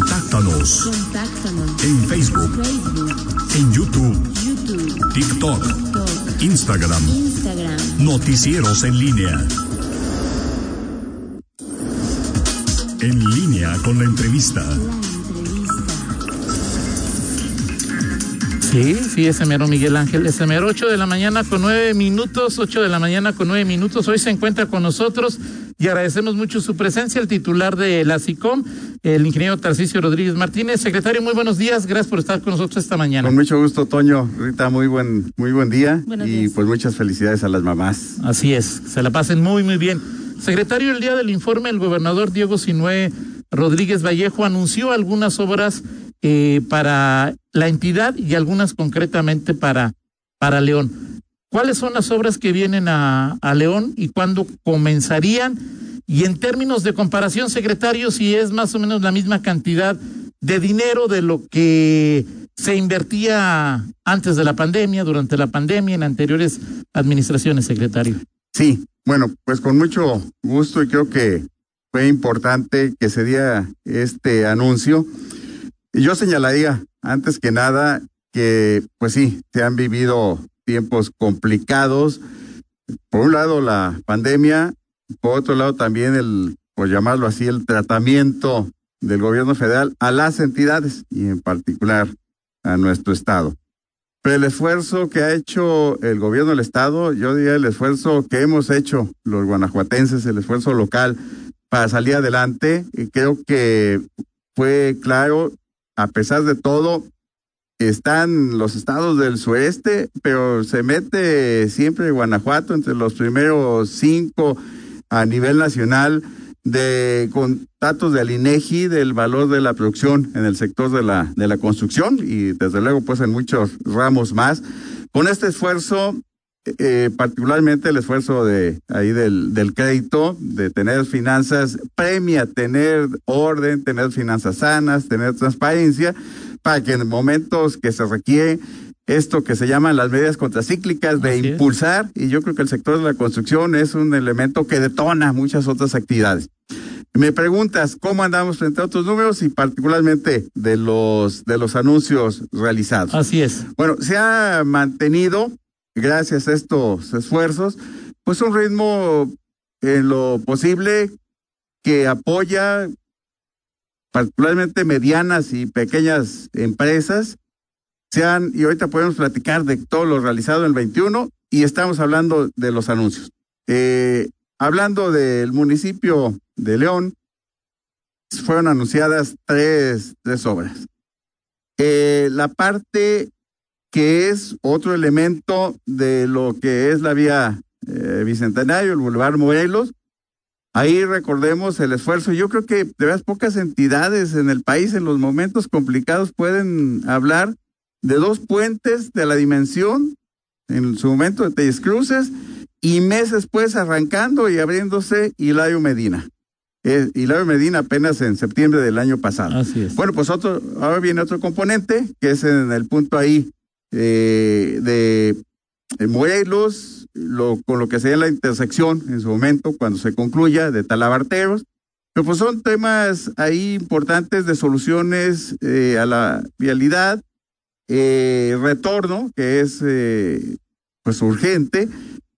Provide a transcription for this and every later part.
Contáctanos. Contáctanos. En Facebook. Facebook, En YouTube. YouTube, TikTok. TikTok, Instagram. Instagram. Noticieros en línea. En línea con la entrevista. La entrevista. Sí, sí, ese mero Miguel Ángel, ese mero 8 de la mañana con 9 minutos, 8 de la mañana con 9 minutos. Hoy se encuentra con nosotros y agradecemos mucho su presencia, el titular de la SICOM, el ingeniero Tarcisio Rodríguez Martínez. Secretario, muy buenos días, gracias por estar con nosotros esta mañana. Con mucho gusto, Toño. Rita, muy buen, muy buen día. Buenos y días. pues muchas felicidades a las mamás. Así es, se la pasen muy, muy bien. Secretario, el día del informe, el gobernador Diego Sinué Rodríguez Vallejo anunció algunas obras eh, para la entidad y algunas concretamente para, para León. ¿Cuáles son las obras que vienen a, León y cuándo comenzarían? Y en términos de comparación, secretario, si es más o menos la misma cantidad de dinero de lo que se invertía antes de la pandemia, durante la pandemia, en anteriores administraciones, secretario. Sí, bueno, pues con mucho gusto y creo que fue importante que se diera este anuncio. Yo señalaría, antes que nada, que pues sí, se han vivido tiempos complicados. Por un lado, la pandemia, por otro lado, también el, por llamarlo así, el tratamiento del gobierno federal a las entidades y en particular a nuestro estado. Pero el esfuerzo que ha hecho el gobierno del estado, yo diría el esfuerzo que hemos hecho los guanajuatenses, el esfuerzo local para salir adelante, creo que fue claro, a pesar de todo, están los estados del sureste, pero se mete siempre Guanajuato entre los primeros cinco a nivel nacional de con datos del INEGI del valor de la producción en el sector de la de la construcción y desde luego pues en muchos ramos más. Con este esfuerzo eh, particularmente el esfuerzo de ahí del crédito de tener finanzas premia tener orden tener finanzas sanas tener transparencia para que en momentos que se requiere esto que se llaman las medidas contracíclicas de Así es. impulsar y yo creo que el sector de la construcción es un elemento que detona muchas otras actividades. Me preguntas cómo andamos frente a otros números y particularmente de los de los anuncios realizados. Así es. Bueno, se ha mantenido gracias a estos esfuerzos pues un ritmo en lo posible que apoya particularmente medianas y pequeñas empresas sean, y ahorita podemos platicar de todo lo realizado en el 21 y estamos hablando de los anuncios. Eh, hablando del municipio de León, fueron anunciadas tres, tres obras. Eh, la parte que es otro elemento de lo que es la vía eh, Bicentenario, el Boulevard Morelos, Ahí recordemos el esfuerzo. Yo creo que de veras pocas entidades en el país en los momentos complicados pueden hablar de dos puentes de la dimensión en su momento de Telles Cruces y meses después arrancando y abriéndose Hilario Medina. Eh, Hilario Medina apenas en septiembre del año pasado. Así es. Bueno, pues otro, ahora viene otro componente que es en el punto ahí eh, de, de Morelos, lo, con lo que sería la intersección en su momento, cuando se concluya, de Talabarteros. Pero pues son temas ahí importantes de soluciones eh, a la vialidad, eh, retorno, que es eh, pues urgente,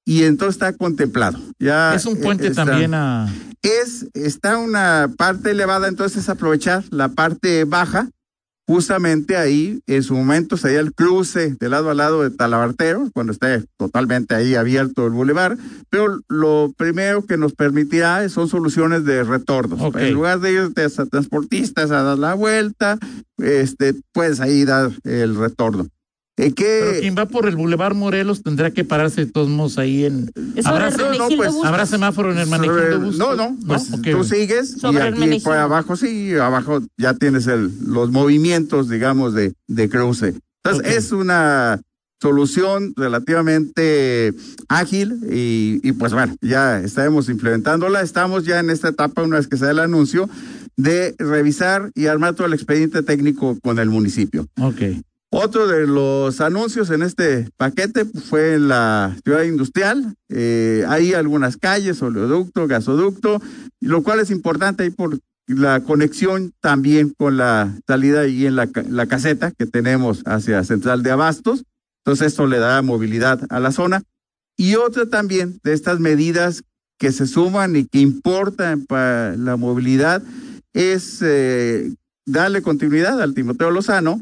y entonces está contemplado. Ya es un puente eh, está- también a... es, está una parte elevada, entonces aprovechar la parte baja, justamente ahí, en su momento sería el cruce de lado a lado de Talabarteros, cuando esté totalmente ahí abierto el bulevar, pero lo primero que nos permitirá son soluciones de retorno. Ok. En lugar de irte a transportistas a dar la vuelta, este, puedes ahí dar el retorno. ¿En qué? Pero quien va por el Boulevard Morelos tendrá que pararse de todos modos ahí en... ¿Habrá, no, no, pues. ¿Habrá semáforo en el Sobre-? No, no, pues Ok. tú sigues Sobre y aquí por abajo sí, abajo ya tienes el, los movimientos, digamos, de, de cruce. Entonces es una solución relativamente ágil y, y pues bueno, ya estaremos implementándola. Estamos ya en esta etapa, una vez que se da el anuncio, de revisar y armar todo el expediente técnico con el municipio. Ok. Otro de los anuncios en este paquete fue en la ciudad industrial. Eh, hay algunas calles, oleoducto, gasoducto, lo cual es importante ahí por la conexión también con la salida y en la, la caseta que tenemos hacia Central de Abastos. Entonces esto le da movilidad a la zona. Y otra también de estas medidas que se suman y que importan para la movilidad es eh, darle continuidad al Timoteo Lozano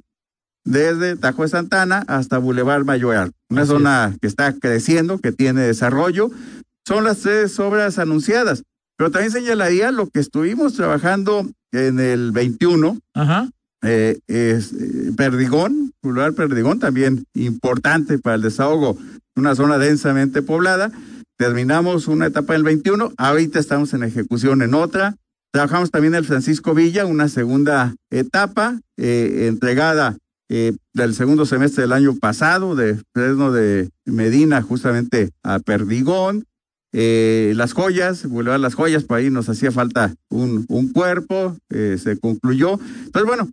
desde Tajo de Santana hasta Boulevard Mayoral, una Así zona que está creciendo, que tiene desarrollo. Son las tres obras anunciadas, pero también señalaría lo que estuvimos trabajando en el 21, Ajá. eh, es eh, Perdigón, Boulevard Perdigón, también importante para el desahogo, una zona densamente poblada. Terminamos una etapa en el 21, ahorita estamos en ejecución en otra. Trabajamos también el Francisco Villa, una segunda etapa eh, entregada eh, del segundo semestre del año pasado, de Fresno de Medina, justamente a Perdigón. Eh, las joyas, Boulevard Las Joyas, por ahí nos hacía falta un, un cuerpo, eh, se concluyó. Entonces, bueno,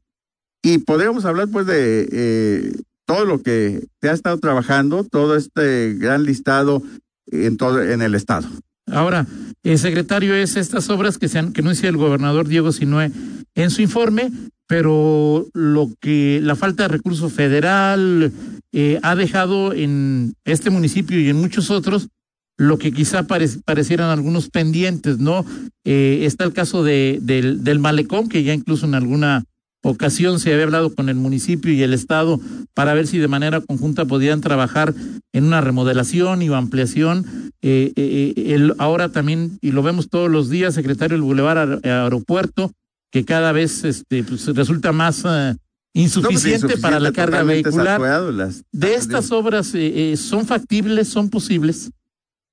y podríamos hablar pues de eh, todo lo que se ha estado trabajando, todo este gran listado en todo en el estado. Ahora, secretario, es estas obras que se han, que anuncia el gobernador Diego Sinue en su informe, pero lo que la falta de recurso federal eh, ha dejado en este municipio y en muchos otros lo que quizá pare, parecieran algunos pendientes, ¿no? Eh, está el caso de, del, del malecón, que ya incluso en alguna ocasión se había hablado con el municipio y el Estado para ver si de manera conjunta podían trabajar en una remodelación y ampliación. Eh, eh, el, ahora también, y lo vemos todos los días, secretario del Boulevard Aeropuerto, que cada vez este, pues, resulta más uh, insuficiente, no, pues, para la carga vehicular. Las, de estas obras, eh, ¿son factibles, son posibles?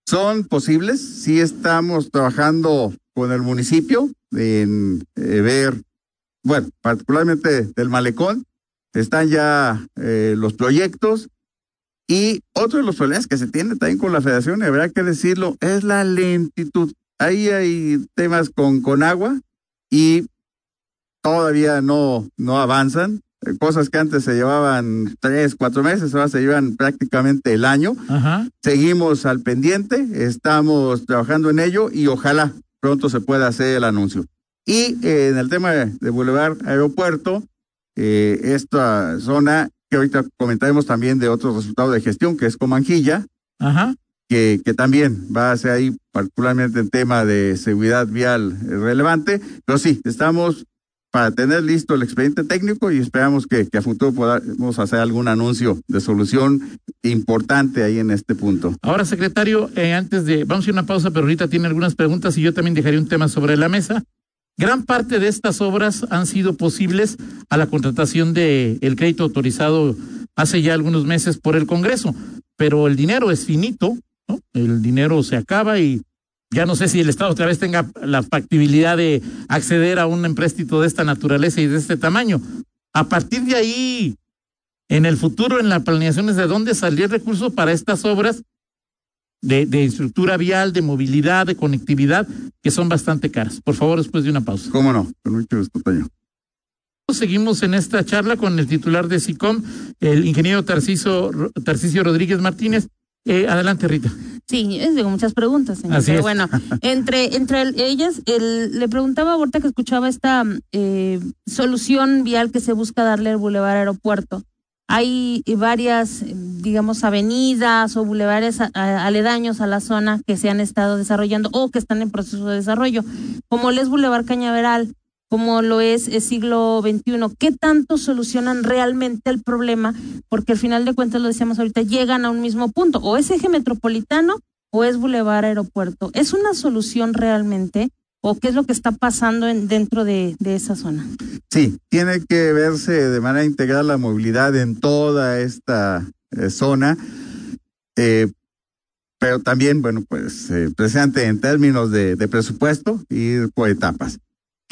Son posibles, sí estamos trabajando con el municipio en ver bueno, particularmente del malecón, están ya eh, los proyectos y otro de los problemas que se tiene también con la federación, y habrá que decirlo, es la lentitud. Ahí hay temas con, con agua y todavía no, no avanzan. Cosas que antes se llevaban tres, cuatro meses, ahora se llevan prácticamente el año. Ajá. Seguimos al pendiente, estamos trabajando en ello y ojalá pronto se pueda hacer el anuncio. Y eh, en el tema de, de Boulevard Aeropuerto, eh, esta zona que ahorita comentaremos también de otro resultado de gestión, que es Comanjilla, Ajá. Que, que también va a ser ahí particularmente en tema de seguridad vial relevante, pero sí, estamos para tener listo el expediente técnico y esperamos que, a futuro podamos hacer algún anuncio de solución importante ahí en este punto. Ahora, secretario, eh, antes de, vamos a ir a una pausa, pero ahorita tiene algunas preguntas y yo también dejaría un tema sobre la mesa. Gran parte de estas obras han sido posibles a la contratación de el crédito autorizado hace ya algunos meses por el Congreso, pero el dinero es finito, ¿no? El dinero se acaba y ya no sé si el Estado otra vez tenga la factibilidad de acceder a un empréstito de esta naturaleza y de este tamaño. A partir de ahí, en el futuro, en las planeaciones de dónde salir recursos para estas obras de, de estructura vial, de movilidad, de conectividad, que son bastante caras. Por favor, después de una pausa. ¿Cómo no? Con mucho gusto, Toño. Seguimos en esta charla con el titular de SICOM, el ingeniero Tarciso, Rodríguez Martínez. Eh, adelante, Rita. Sí, es de muchas preguntas, señor. Así Pero es. bueno, entre, entre el- ellas, el, le preguntaba ahorita que escuchaba esta eh, solución vial que se busca darle al Boulevard Aeropuerto. Hay varias, digamos, avenidas o bulevares a- a- aledaños a la zona que se han estado desarrollando o que están en proceso de desarrollo, como el es Boulevard Cañaveral, como lo es el siglo XXI. ¿Qué tanto solucionan realmente el problema? Porque al final de cuentas, lo decíamos ahorita, llegan a un mismo punto, o es eje metropolitano o es Boulevard Aeropuerto. ¿Es una solución realmente? ¿O qué es lo que está pasando en, dentro de, de esa zona? Sí, tiene que verse de manera integral la movilidad en toda esta eh, zona, eh, pero también, bueno, pues eh, presente en términos de, de presupuesto, ir por etapas.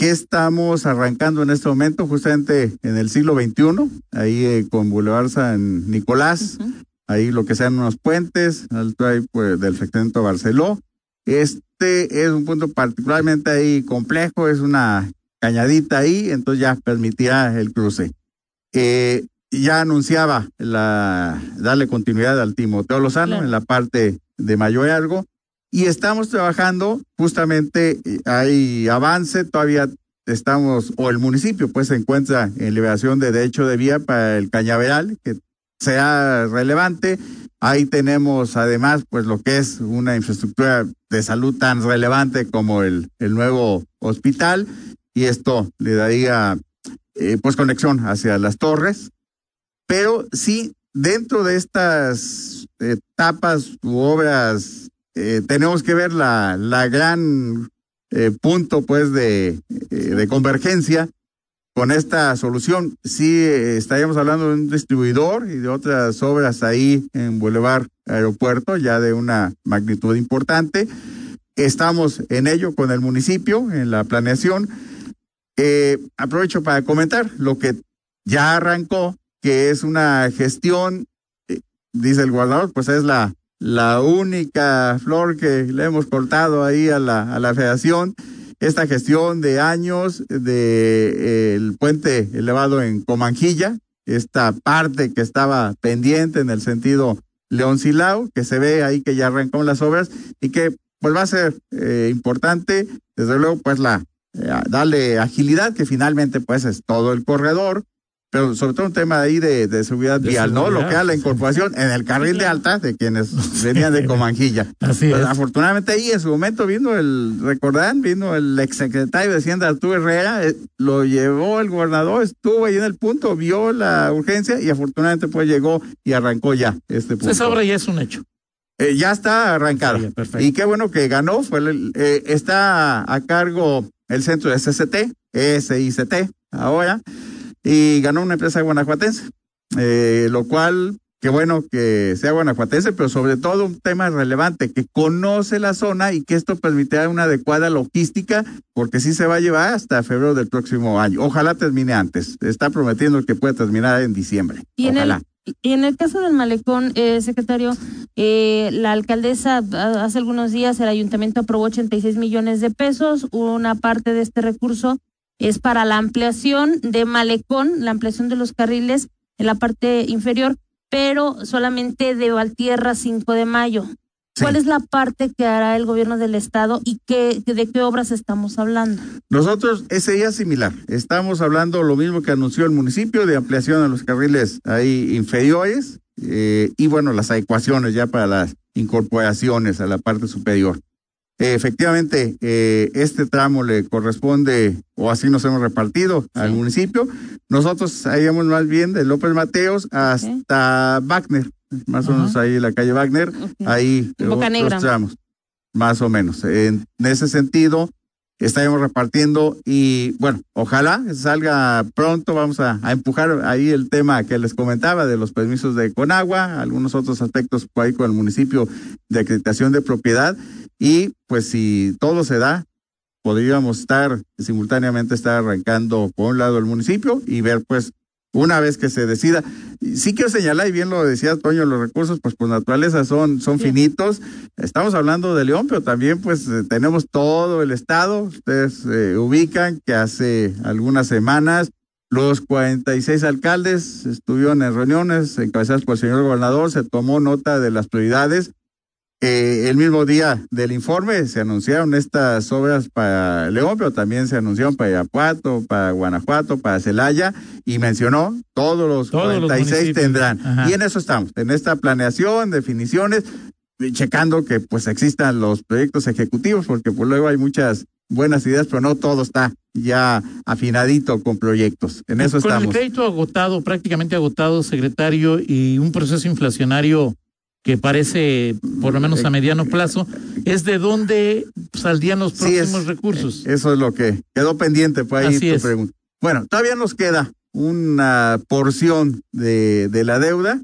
¿Qué estamos arrancando en este momento? Justamente en el siglo XXI, ahí eh, con Boulevard San Nicolás, ahí lo que sean unos puentes, alto ahí pues, del fragmento Barceló. Este es un punto particularmente ahí complejo, es una cañadita ahí, entonces ya permitirá el cruce. Eh, ya anunciaba la darle continuidad al Timoteo Lozano Claro. en la parte de Mayo Algo y estamos trabajando justamente eh, hay avance todavía estamos o el municipio pues se encuentra en liberación de derecho de vía para el Cañaveral que sea relevante. Ahí tenemos además pues lo que es una infraestructura de salud tan relevante como el, el nuevo hospital. Y esto le daría eh, pues conexión hacia las torres. Pero sí dentro de estas etapas u obras eh, tenemos que ver la, la gran eh, punto pues de, eh, de convergencia con esta solución. Sí, eh, estaríamos hablando de un distribuidor y de otras obras ahí en Boulevard Aeropuerto, ya de una magnitud importante. Estamos en ello con el municipio, en la planeación. Aprovecho para comentar lo que ya arrancó, que es una gestión, dice el guardador, pues es la, la única flor que le hemos cortado ahí a la, a la federación. Esta gestión de años de eh, puente elevado en Comanjilla, esta parte que estaba pendiente en el sentido León Silao, que se ve ahí que ya arrancó las obras y que pues va a ser eh, importante, desde luego, pues la eh, darle agilidad, que finalmente pues es todo el corredor, pero sobre todo un tema ahí de, de seguridad De vial, ¿no? Lo que era la sí. incorporación en el carril de alta de quienes venían de Comanjilla. Así Pues, es. afortunadamente ahí en su momento vino el, recordarán, vino el exsecretario de Hacienda Arturo Herrera, eh, lo llevó el gobernador, estuvo ahí en el punto, vio la urgencia y afortunadamente pues llegó y arrancó ya este punto. Esa obra ya es un hecho. Eh, ya está arrancada. Perfecto. Y qué bueno que ganó. Fue el- eh, está a cargo el centro de SCT, SICT, ahora, y ganó una empresa guanajuatense. Eh, lo cual, qué bueno que sea guanajuatense, pero sobre todo un tema relevante, que conoce la zona y que esto permitirá una adecuada logística, porque sí se va a llevar hasta febrero del próximo año. Ojalá termine antes. Está prometiendo que puede terminar en diciembre. Y en, Ojalá. el, y en el caso del malecón, eh, secretario, eh, la alcaldesa a- hace algunos días el ayuntamiento aprobó 86 millones de pesos. Una parte de este recurso es para la ampliación de malecón, la ampliación de los carriles en la parte inferior, pero solamente de Valtierra 5 de mayo. Sí. ¿Cuál es la parte que hará el gobierno del estado y qué, de qué obras estamos hablando? Nosotros, ese día similar. Estamos hablando lo mismo que anunció el municipio de ampliación a los carriles ahí inferiores eh, y bueno, las adecuaciones ya para las incorporaciones a la parte superior. Efectivamente, eh, este tramo le corresponde, o así nos hemos repartido al municipio. Nosotros haríamos más bien de López Mateos hasta Wagner, más o menos ahí la calle Wagner, Ok. ahí En Negra. tramos, más o menos. En ese sentido, estaremos repartiendo y bueno, ojalá salga pronto, vamos a, empujar ahí el tema que les comentaba de los permisos de Conagua, algunos otros aspectos por ahí con el municipio de acreditación de propiedad. Y pues si todo se da, podríamos estar simultáneamente estar arrancando por un lado el municipio y ver pues una vez que se decida. Sí quiero señalar, y bien lo decía Toño, los recursos pues por naturaleza son, son finitos. Estamos hablando de León, pero también pues eh, tenemos todo el estado. Ustedes eh, ubican que hace algunas semanas los 46 alcaldes estuvieron en reuniones encabezadas por el señor gobernador, se tomó nota de las prioridades. Eh, el mismo día del informe se anunciaron estas obras para León, pero también se anunciaron para Irapuato, para Guanajuato, para Celaya, y mencionó todos los Todos los 46 municipios. tendrán. Ajá. Y en eso estamos, en esta planeación, definiciones, checando que pues existan los proyectos ejecutivos, porque pues luego hay muchas buenas ideas, pero no todo está ya afinadito con proyectos. En eso Con el estamos. crédito agotado, prácticamente agotado, secretario, y un proceso inflacionario que parece, por lo menos a mediano plazo, es de dónde saldrían los Sí, es- próximos recursos. Eso es lo que quedó pendiente por ahí Así tu es. pregunta. Bueno, todavía nos queda una porción de, de la deuda.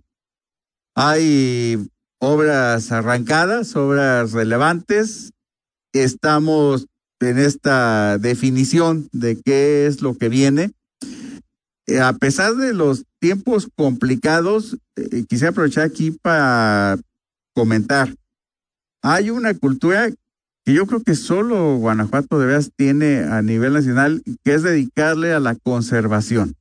Hay obras arrancadas, obras relevantes. Estamos en esta definición de qué es lo que viene. Eh, a pesar de los tiempos complicados, eh, quisiera aprovechar aquí para comentar. Hay una cultura que yo creo que solo Guanajuato de veras tiene a nivel nacional, que es dedicarle a la conservación.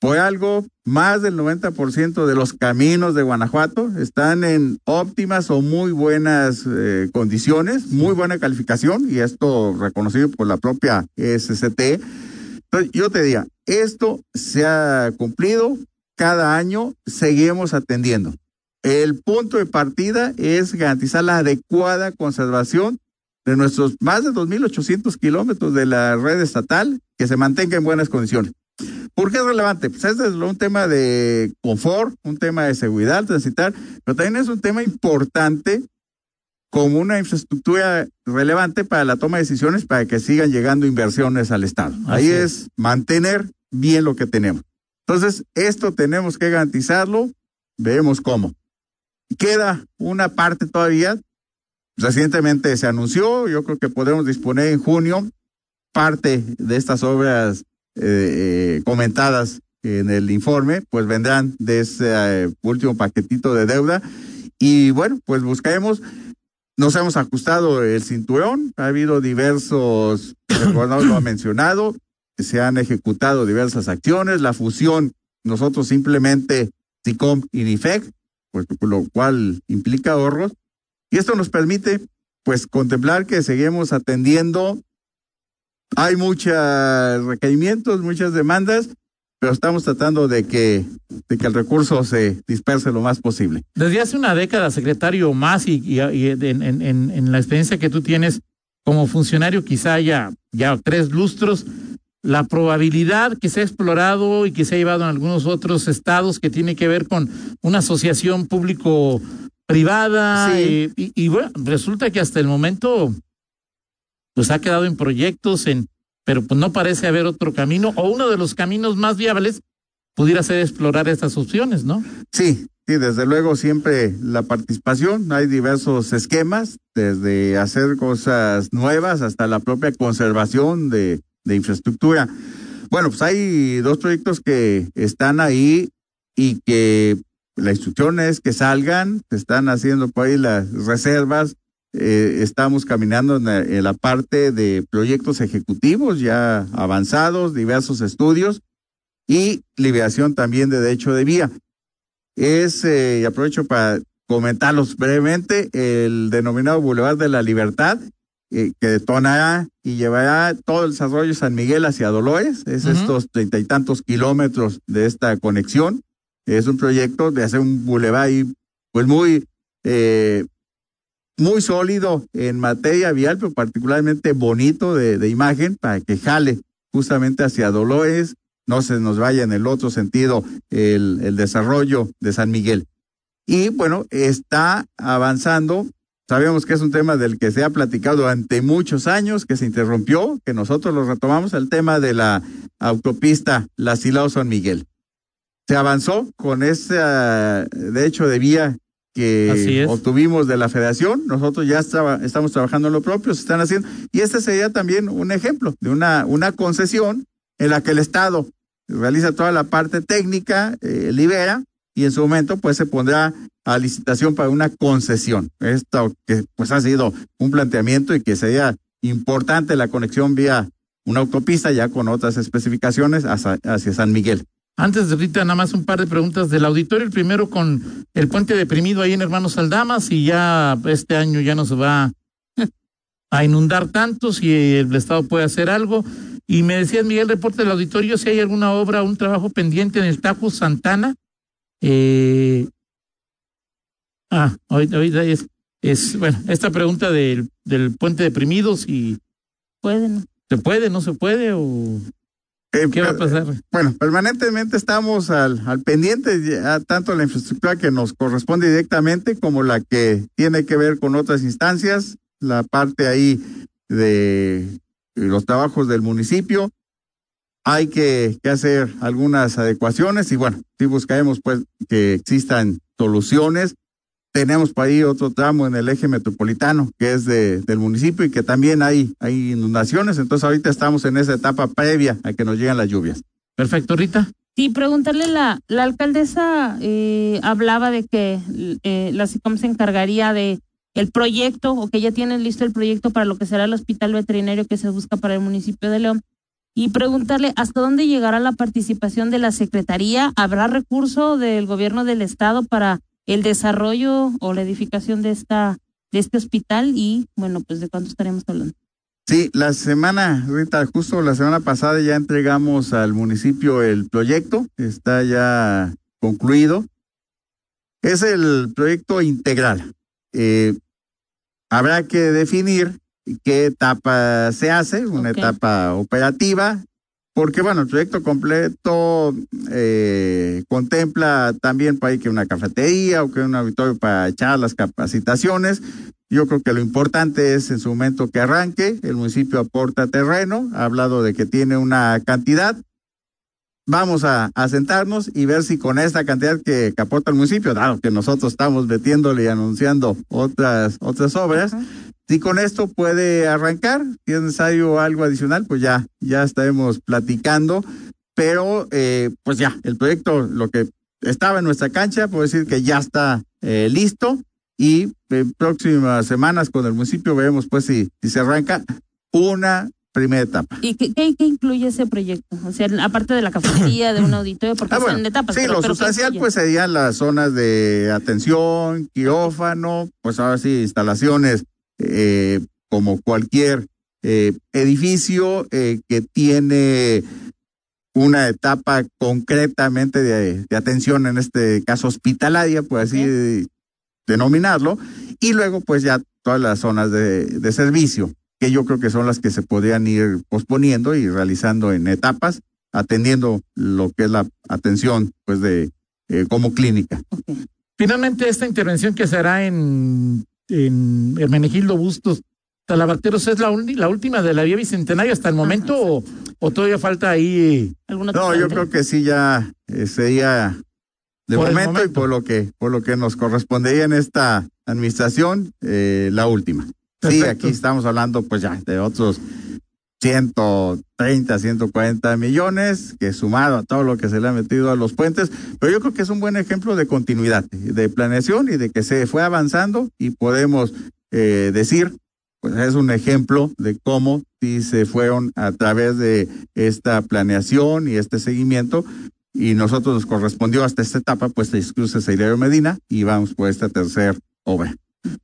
Por algo, más del 90% de los caminos de Guanajuato están en óptimas o muy buenas eh, condiciones, muy buena calificación, y esto reconocido por la propia SCT. Entonces, yo te diría, esto se ha cumplido, cada año seguimos atendiendo. El punto de partida es garantizar la adecuada conservación de nuestros más de 2.800 kilómetros de la red estatal, que se mantenga en buenas condiciones. ¿Por qué es relevante? Pues es un tema de confort, un tema de seguridad transitar, pero también es un tema importante como una infraestructura relevante para la toma de decisiones para que sigan llegando inversiones al Estado. Ahí es mantener bien lo que tenemos. Entonces, esto tenemos que garantizarlo, vemos cómo. Queda una parte todavía, recientemente se anunció, yo creo que podemos disponer en junio parte de estas obras eh, eh, comentadas en el informe, pues vendrán de ese eh, último paquetito de deuda. Y bueno, pues buscaremos, nos hemos ajustado el cinturón, ha habido diversos, lo ha mencionado, se han ejecutado diversas acciones, la fusión, nosotros simplemente SICOM y NIFEC, pues lo cual implica ahorros, y esto nos permite pues contemplar que seguimos atendiendo. Hay muchos requerimientos, muchas demandas, pero estamos tratando de que, de que el recurso se disperse lo más posible. Desde hace una década, secretario, más y, y, en, en, en, la experiencia que tú tienes como funcionario, quizá haya ya tres lustros, la probabilidad que se ha explorado y que se ha llevado en algunos otros estados que tiene que ver con una asociación público-privada y, y bueno, resulta que hasta el momento pues ha quedado en proyectos, en, pero pues no parece haber otro camino, o uno de los caminos más viables pudiera ser explorar estas opciones, ¿no? Sí, sí, desde luego siempre la participación, hay diversos esquemas, desde hacer cosas nuevas hasta la propia conservación de, infraestructura. Bueno, pues hay dos proyectos que están ahí y que la instrucción es que salgan, se están haciendo por ahí las reservas, eh, estamos caminando en la, parte de proyectos ejecutivos ya avanzados, diversos estudios y liberación también de derecho de vía. Es, eh, y aprovecho para comentarlos brevemente, el denominado Boulevard de la Libertad, eh, que detonará y llevará todo el desarrollo de San Miguel hacia Dolores, es estos treinta y tantos kilómetros de esta conexión. Es un proyecto de hacer un boulevard ahí, pues muy eh, muy sólido en materia vial, pero particularmente bonito de, imagen para que jale justamente hacia Dolores, no se nos vaya en el otro sentido el, el desarrollo de San Miguel. Y bueno, está avanzando. Sabemos que es un tema del que se ha platicado durante muchos años, que se interrumpió, que nosotros lo retomamos, el tema de la autopista La Silao San Miguel. Se avanzó con ese, de hecho, de vía que obtuvimos de la federación. Nosotros ya estaba, estamos trabajando en lo propio, se están haciendo. Y este sería también un ejemplo de una, una concesión en la que el Estado realiza toda la parte técnica, eh, libera, y en su momento pues se pondrá a licitación para una concesión. Esto que pues ha sido un planteamiento y que sería importante la conexión vía una autopista ya con otras especificaciones hacia San Miguel. Antes de ahorita, nada más un par de preguntas del auditorio. El primero con el puente deprimido ahí en Hermanos Aldamas y ya este año ya no se va a inundar tanto si el Estado puede hacer algo. Y me decías, Miguel, reporte del auditorio, si hay alguna obra, un trabajo pendiente en el Tajo Santana. Eh... Ah, ahorita es, es, bueno, esta pregunta del, del puente deprimido, si... Pueden. ¿Se puede, no se puede o...? Eh, ¿Qué va a pasar? Bueno, permanentemente estamos al, al pendiente, ya, tanto la infraestructura que nos corresponde directamente como la que tiene que ver con otras instancias, la parte ahí de los trabajos del municipio. Hay que, que hacer algunas adecuaciones y bueno, si buscaremos pues que existan soluciones tenemos por ahí otro tramo en el eje metropolitano que es de, del municipio y que también hay, hay inundaciones. Entonces ahorita estamos en esa etapa previa a que nos lleguen las lluvias. Perfecto, Rita. Sí, preguntarle, la, la alcaldesa eh, hablaba de que eh, la SICOM se encargaría de el proyecto o que ya tienen listo el proyecto para lo que será el hospital veterinario que se busca para el municipio de León. y preguntarle hasta dónde llegará la participación de la Secretaría. ¿Habrá recurso del gobierno del Estado para el desarrollo o la edificación de esta de este hospital y bueno, pues de cuánto estaremos hablando. Sí, la semana, Rita, justo la semana pasada ya entregamos al municipio el proyecto, está ya concluido. Es el proyecto integral. Eh, habrá que definir qué etapa se hace, una etapa operativa, porque bueno, el proyecto completo eh, contempla también para que una cafetería o que un auditorio para echar las capacitaciones. Yo creo que lo importante es en su momento que arranque, el municipio aporta terreno, ha hablado de que tiene una cantidad. Vamos a, sentarnos y ver si con esta cantidad que, aporta el municipio, dado que nosotros estamos metiéndole y anunciando otras, otras obras, si con esto puede arrancar, si es necesario algo adicional, pues ya, ya estaremos platicando. Pero, eh, pues ya, el proyecto, lo que estaba en nuestra cancha, puedo decir que ya está eh, listo y en próximas semanas con el municipio veremos pues si, si se arranca una primera etapa. ¿Y qué, qué, incluye ese proyecto? O sea, aparte de la cafetería, de un auditorio, porque ah, son etapas. Sí, lo sustancial pues serían las zonas de atención, quirófano, pues ahora sí, instalaciones eh, como cualquier eh, edificio eh, que tiene una etapa concretamente de, atención, en este caso hospitalaria, por así denominarlo, y luego pues ya todas las zonas de, de, servicio, que yo creo que son las que se podrían ir posponiendo y realizando en etapas, atendiendo lo que es la atención pues de como clínica. Finalmente, esta intervención que será en en Hermenegildo Bustos. Talabarteros es la, la última de la vía bicentenaria hasta el momento o, todavía falta ahí no yo creo que sí ya eh, sería de momento, y por lo que por lo que nos correspondería en esta administración eh, la última. Sí aquí estamos hablando pues ya de otros 130, 140 millones, que sumado a todo lo que se le ha metido a los puentes, pero yo creo que es un buen ejemplo de continuidad, de planeación y de que se fue avanzando y podemos eh, decir, pues es un ejemplo de cómo si se fueron a través de esta planeación y este seguimiento. Y nosotros nos correspondió hasta esta etapa, pues incluso Seiderio Medina y vamos por esta tercera obra.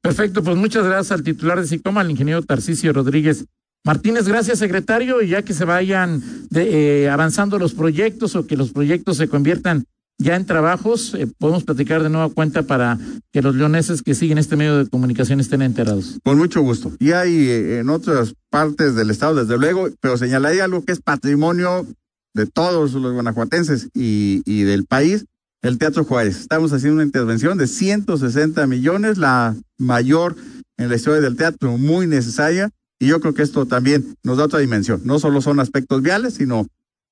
Perfecto, pues muchas gracias al titular de SICOMA, al ingeniero Tarcisio Rodríguez Martínez, gracias secretario, y ya que se vayan eh, avanzando los proyectos o que los proyectos se conviertan ya en trabajos, eh, podemos platicar de nueva cuenta para que los leoneses que siguen este medio de comunicación estén enterados. Con mucho gusto. Y hay eh, en otras partes del estado, desde luego, pero señalaría algo que es patrimonio de todos los guanajuatenses y, y del país, el Teatro Juárez. Estamos haciendo una intervención de 160 millones, la mayor en la historia del teatro, muy necesaria y yo creo que esto también nos da otra dimensión. No solo son aspectos viales, sino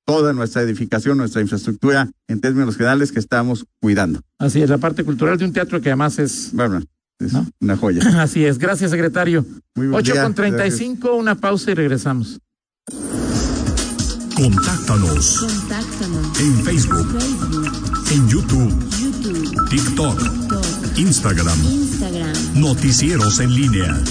toda nuestra edificación, nuestra infraestructura en términos generales que estamos cuidando. Así es, la parte cultural de un teatro que además es... Bueno, es una joya. Así es, gracias secretario. Muy 8 con 35, una pausa y regresamos. Contáctanos. Contáctanos. En Facebook. En YouTube. TikTok. Instagram. Instagram. Noticieros en línea.